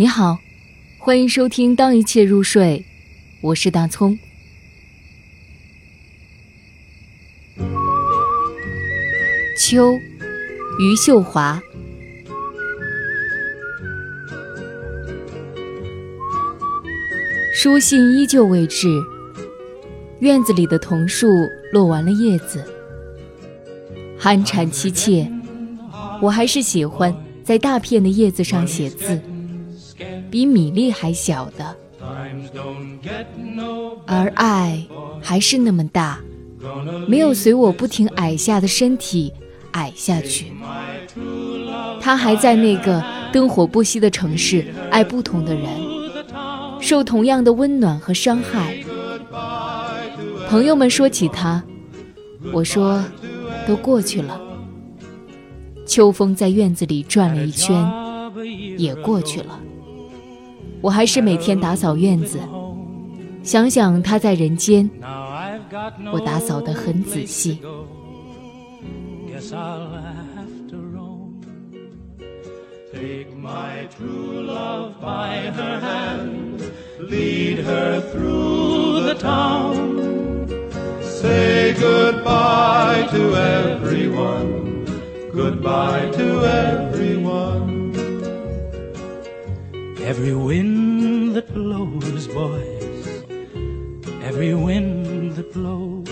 你好，欢迎收听《当一切入睡》，我是大葱。秋，余秀华。书信依旧未至，院子里的桐树落完了叶子，寒蝉凄切。我还是喜欢在大片的叶子上写字。比米粒还小的，而爱还是那么大，没有随我不停矮下的身体矮下去。他还在那个灯火不息的城市爱不同的人，受同样的温暖和伤害。朋友们说起他，我说都过去了。秋风在院子里转了一圈，也过去了。我还是每天打扫院子，想想他在人间，我打扫得很仔细。Every wind that blows, boys, every wind that blows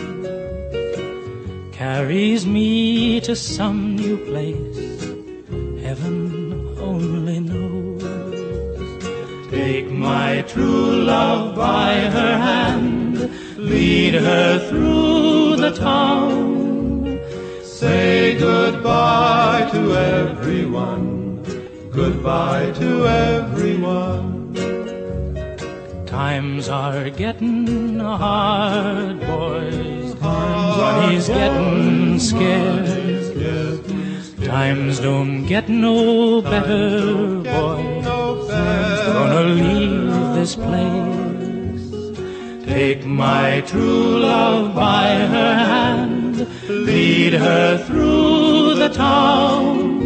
carries me to some new place. Heaven only knows. Take my true love by her hand, lead her through the town. Say goodbye to everyone goodbye to everyone. Times are getting hard, boys. Times Money's getting scarce. Times don't get no better, boys. Gonna leave this place. Take my true love by her hand, lead her through the town.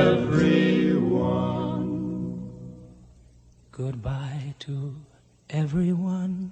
Goodbye to everyone.